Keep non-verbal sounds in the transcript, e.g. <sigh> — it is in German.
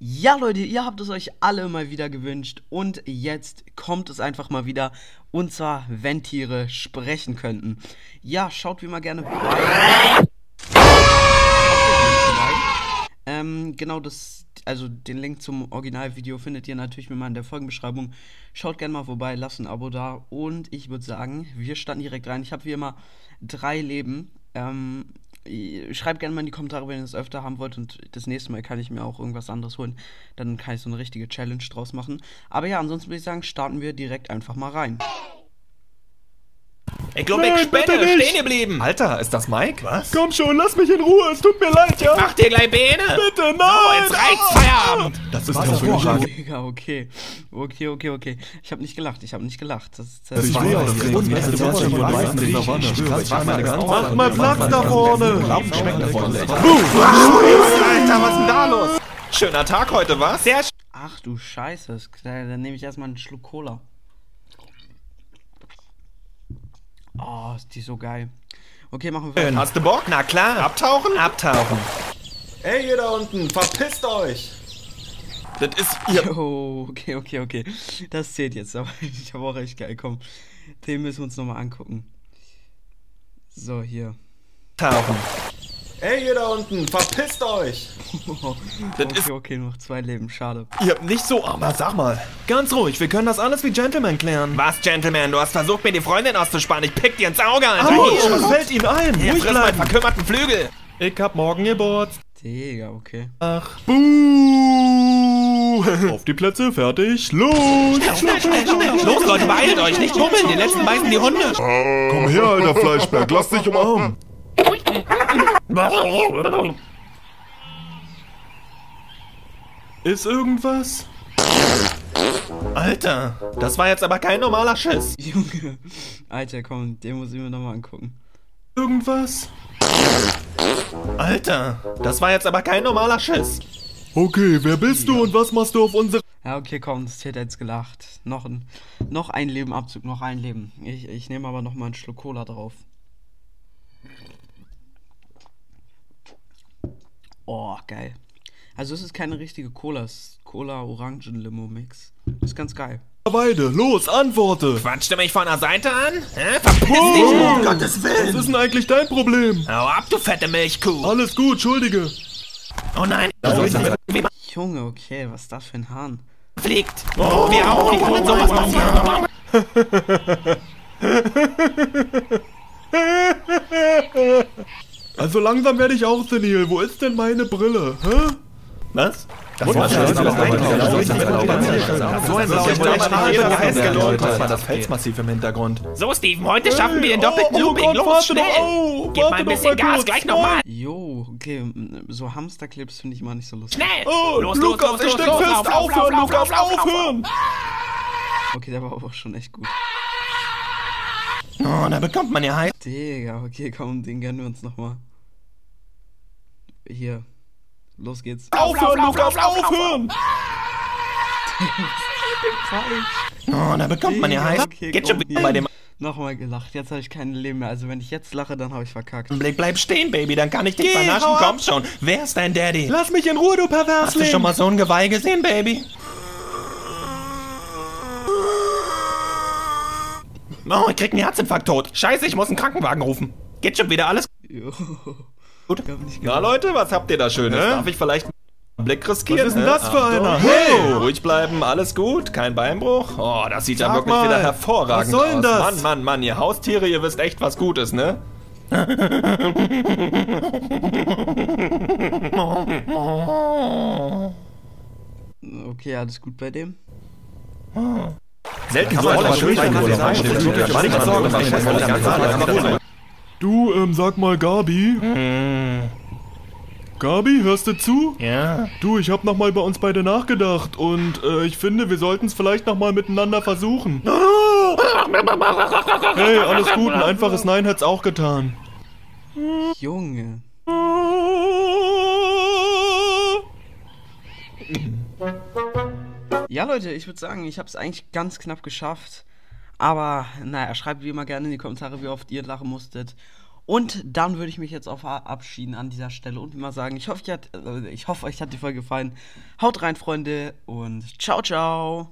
Ja, Leute, ihr habt es euch alle mal wieder gewünscht und jetzt kommt es einfach mal wieder. Und zwar, wenn Tiere sprechen könnten. Ja, schaut wie immer gerne vorbei. Ähm, genau das, also den Link zum Originalvideo findet ihr natürlich wie immer in der Folgenbeschreibung. Schaut gerne mal vorbei, lasst ein Abo da und ich würde sagen, wir starten direkt rein. Ich habe wie immer drei Leben. Ähm, schreibt gerne mal in die Kommentare, wenn ihr das öfter haben wollt und das nächste Mal kann ich mir auch irgendwas anderes holen. Dann kann ich so eine richtige Challenge draus machen. Aber ja, ansonsten würde ich sagen, starten wir direkt einfach mal rein. Ich glaube, ich spinne, stehen geblieben. Alter, ist das Mike? Was? Komm schon, lass mich in Ruhe, es tut mir leid, ja? Mach dir gleich Beine. Bitte, nein! So, jetzt reicht's, Feierabend. Das ist Oh, hervorragend. Digga, okay. Okay, okay, okay. Ich habe nicht gelacht, ich habe nicht gelacht. Das ist das Ich das das ich ich ich ich war meine ganze Mach mal Platz da vorne. Alter, was ist denn da los? Schöner Tag heute, was? Sehr Ach du Scheiße, da- dann nehme ich erstmal einen Schluck Cola. Oh, ist die so geil. Okay, machen wir schön. weiter. Hast du Bock? Na klar. Abtauchen? Abtauchen. Ey, ihr da unten, verpisst euch! Das ist ihr. Oh, okay, okay, okay. Das zählt jetzt, aber <laughs> ich habe auch echt geil. Komm, den müssen wir uns nochmal angucken. So, hier. Tauchen. Ey, ihr da unten, verpisst euch! <laughs> Das okay, ist- okay, noch zwei Leben, schade. Ihr habt nicht so, aber sag mal. Ganz ruhig, wir können das alles wie Gentlemen klären. Was, Gentleman? Du hast versucht, mir die Freundin auszuspannen. Ich pick dir ins Auge, Alter. Autsch, Hier. was fällt Ihnen ein? Ja, Ruhig friss meinen bleiben. verkümmerten Flügel. Ich hab morgen Geburtstag. Digga, okay. Buh! <laughs> Auf die Plätze, fertig, los! Schnell, schnell, schnell. Los, Leute, beeilt euch. Nicht bummeln. Den letzten beißen die Hunde. Komm her, alter Fleischberg, lass dich umarmen. Ist irgendwas? Alter, das war jetzt aber kein normaler Schiss. Junge. Alter, komm, den muss ich mir nochmal angucken. Irgendwas? Alter, das war jetzt aber kein normaler Schiss. Okay, wer bist du und was machst du auf unserer... Ja, okay, komm, das wird jetzt gelacht. Noch ein, noch ein Leben Abzug, noch ein Leben. Ich, ich nehme aber nochmal einen Schluck Cola drauf. Oh, geil. Also es ist keine richtige Cola, es ist Cola-Orangen-Limo-Mix. Ist ganz geil. Weide? Los, antworte! Quatscht du mich von der Seite an? Hä? Verpiss dich, um Gottes Was ist denn eigentlich dein Problem? Hau ab, du fette Milchkuh. Alles gut, Entschuldige. Oh nein, Junge, okay, was ist das für ein Hahn? fliegt. Oh, wir auch. Wie kann denn sowas passieren? <laughs> Also langsam werde ich auch senil. Wo ist denn meine Brille? Hä? Was? Das war So ein Das war das Felsmassiv im Hintergrund. So, Steven, heute schaffen wir den doppelten oh Looping. Gott, Los, warte schnell. au, Gib mal ein bisschen Gas, gleich nochmal. Jo, okay, m- so Hamsterclips finde ich mal nicht so lustig. Schnell. Oh, los, Lukas, los, ich los, steck los, fest. aufhören, Lukas, aufhören. Okay, der war aber auch schon echt gut. Oh, da bekommt man ja heiß. Digga, okay, komm, den gönnen wir uns nochmal. Hier. Los geht's. Aufhören, Lukas, aufhören! Oh, da bekommt man ja heiß. Okay, Geht schon bei dem Nochmal gelacht, jetzt habe ich kein Leben mehr. Also wenn ich jetzt lache, dann habe ich verkackt. Blick. Bleib stehen, Baby, dann kann ich dich Geh, vernaschen. Komm schon. Wer ist dein Daddy? Lass mich in Ruhe, du Hast du Perversling! schon mal so ein Geweih gesehen, Baby? Oh, ich krieg einen Herzinfarkt tot. Scheiße, ich muss einen Krankenwagen rufen. Geht schon wieder alles Jo. Gut? Na gedacht. Leute, was habt ihr da Schönes? Hä? Darf ich vielleicht einen Blick riskieren? Was ist denn hä? das für Achtung. einer? Hey! Ruhig bleiben, alles gut, kein Beinbruch. Oh, das sieht ja Sag wirklich mal, wieder hervorragend was soll denn aus. das? Mann, Mann, Mann, ihr Haustiere, ihr wisst echt, was gut ist, ne? Okay, alles gut bei dem? Selten Kann so etwas schön sein, Du, ähm, sag mal, Gabi. Gabi, hörst du zu? Ja. Du, ich hab nochmal bei uns beide nachgedacht und äh, ich finde, wir sollten es vielleicht nochmal miteinander versuchen. Hey, alles gut, ein einfaches Nein hätt's auch getan. Junge. Ja, Leute, ich würde sagen, ich habe es eigentlich ganz knapp geschafft. Aber, naja, schreibt wie immer gerne in die Kommentare, wie oft ihr lachen musstet. Und dann würde ich mich jetzt auch verabschieden an dieser Stelle und mal sagen, ich hoffe, hat, äh, ich hoffe, euch hat die Folge gefallen. Haut rein, Freunde, und ciao, ciao.